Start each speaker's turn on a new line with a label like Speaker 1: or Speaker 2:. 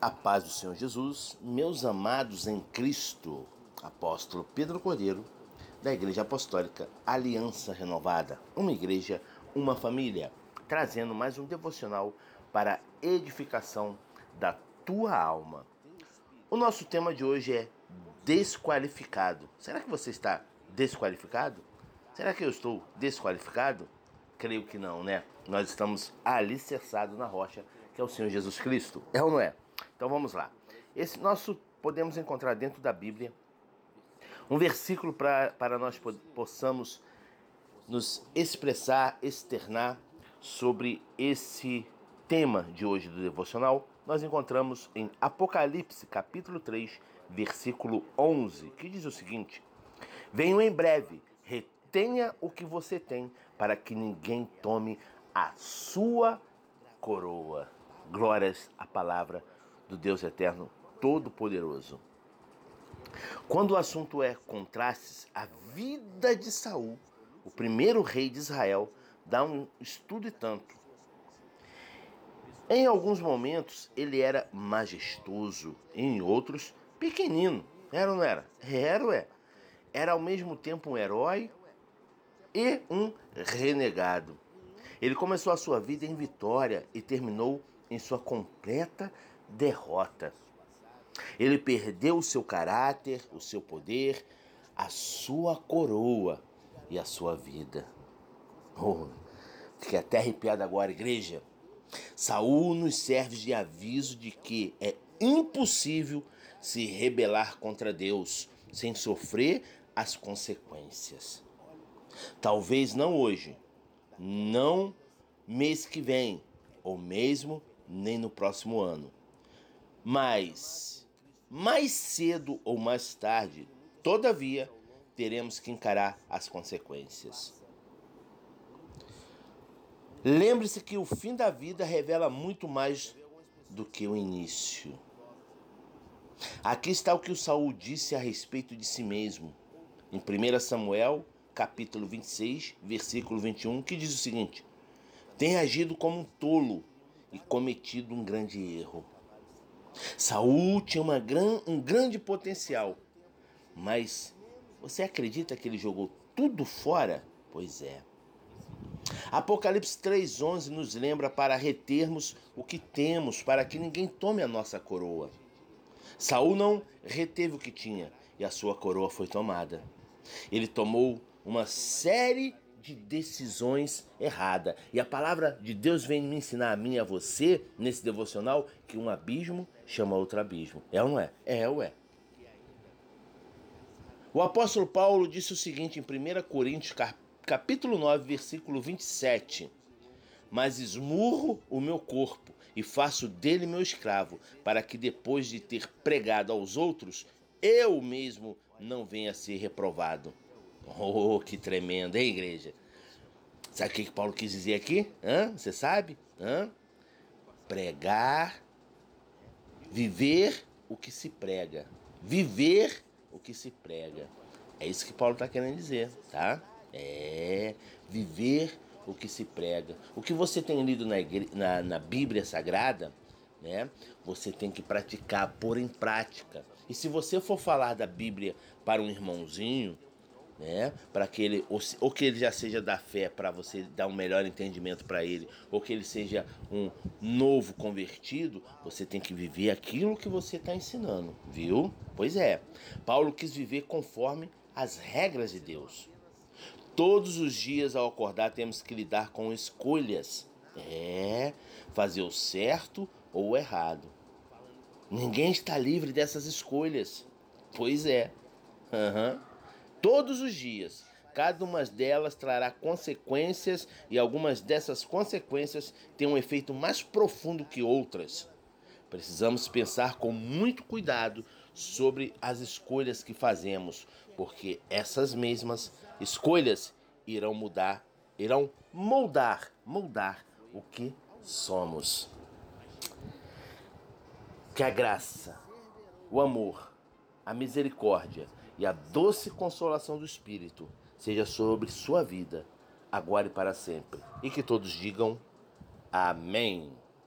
Speaker 1: A paz do Senhor Jesus, meus amados em Cristo, apóstolo Pedro Cordeiro, da Igreja Apostólica Aliança Renovada, uma igreja, uma família, trazendo mais um devocional para edificação da tua alma. O nosso tema de hoje é desqualificado. Será que você está desqualificado? Será que eu estou desqualificado? Creio que não, né? Nós estamos alicerçados na rocha, que é o Senhor Jesus Cristo. É ou não é? Então vamos lá. Esse nosso podemos encontrar dentro da Bíblia um versículo pra, para nós possamos nos expressar, externar sobre esse tema de hoje do devocional. Nós encontramos em Apocalipse, capítulo 3, versículo 11, que diz o seguinte: Venho em breve, retenha o que você tem, para que ninguém tome a sua coroa. Glórias à palavra do Deus Eterno Todo-Poderoso. Quando o assunto é contrastes, a vida de Saul, o primeiro rei de Israel, dá um estudo e tanto. Em alguns momentos ele era majestoso, em outros pequenino. Era ou não era? Era, é. Era ao mesmo tempo um herói e um renegado. Ele começou a sua vida em vitória e terminou em sua completa derrota. Ele perdeu o seu caráter, o seu poder, a sua coroa e a sua vida. Oh, fiquei até arrepiado agora, igreja. Saul nos serve de aviso de que é impossível se rebelar contra Deus sem sofrer as consequências. Talvez não hoje, não mês que vem, ou mesmo nem no próximo ano. Mas, mais cedo ou mais tarde, todavia, teremos que encarar as consequências. Lembre-se que o fim da vida revela muito mais do que o início. Aqui está o que o Saul disse a respeito de si mesmo. Em 1 Samuel, capítulo 26, versículo 21, que diz o seguinte: Tem agido como um tolo e cometido um grande erro. Saul tinha gran, um grande potencial, mas você acredita que ele jogou tudo fora? Pois é. Apocalipse 3:11 nos lembra para retermos o que temos, para que ninguém tome a nossa coroa. Saul não reteve o que tinha e a sua coroa foi tomada. Ele tomou uma série de decisões erradas. E a palavra de Deus vem me ensinar a mim e a você, nesse devocional, que um abismo chama outro abismo. É ou não é? É ou é? O apóstolo Paulo disse o seguinte em 1 Coríntios, capítulo 9, versículo 27. Mas esmurro o meu corpo e faço dele meu escravo, para que depois de ter pregado aos outros, eu mesmo não venha a ser reprovado. Oh, que tremendo, hein, igreja? Sabe o que, que Paulo quis dizer aqui? Você sabe? Hã? Pregar, viver o que se prega. Viver o que se prega. É isso que Paulo está querendo dizer, tá? É, viver o que se prega. O que você tem lido na, na, na Bíblia Sagrada, né? Você tem que praticar, pôr em prática. E se você for falar da Bíblia para um irmãozinho, né? Para que ele ou, ou, que ele já seja da fé para você dar um melhor entendimento para ele, ou que ele seja um novo convertido, você tem que viver aquilo que você está ensinando, viu? Pois é. Paulo quis viver conforme as regras de Deus. Todos os dias ao acordar temos que lidar com escolhas. É, fazer o certo ou o errado. Ninguém está livre dessas escolhas. Pois é. Uhum todos os dias. Cada uma delas trará consequências e algumas dessas consequências têm um efeito mais profundo que outras. Precisamos pensar com muito cuidado sobre as escolhas que fazemos, porque essas mesmas escolhas irão mudar, irão moldar, moldar o que somos. Que a graça, o amor, a misericórdia e a doce consolação do Espírito seja sobre sua vida, agora e para sempre. E que todos digam amém.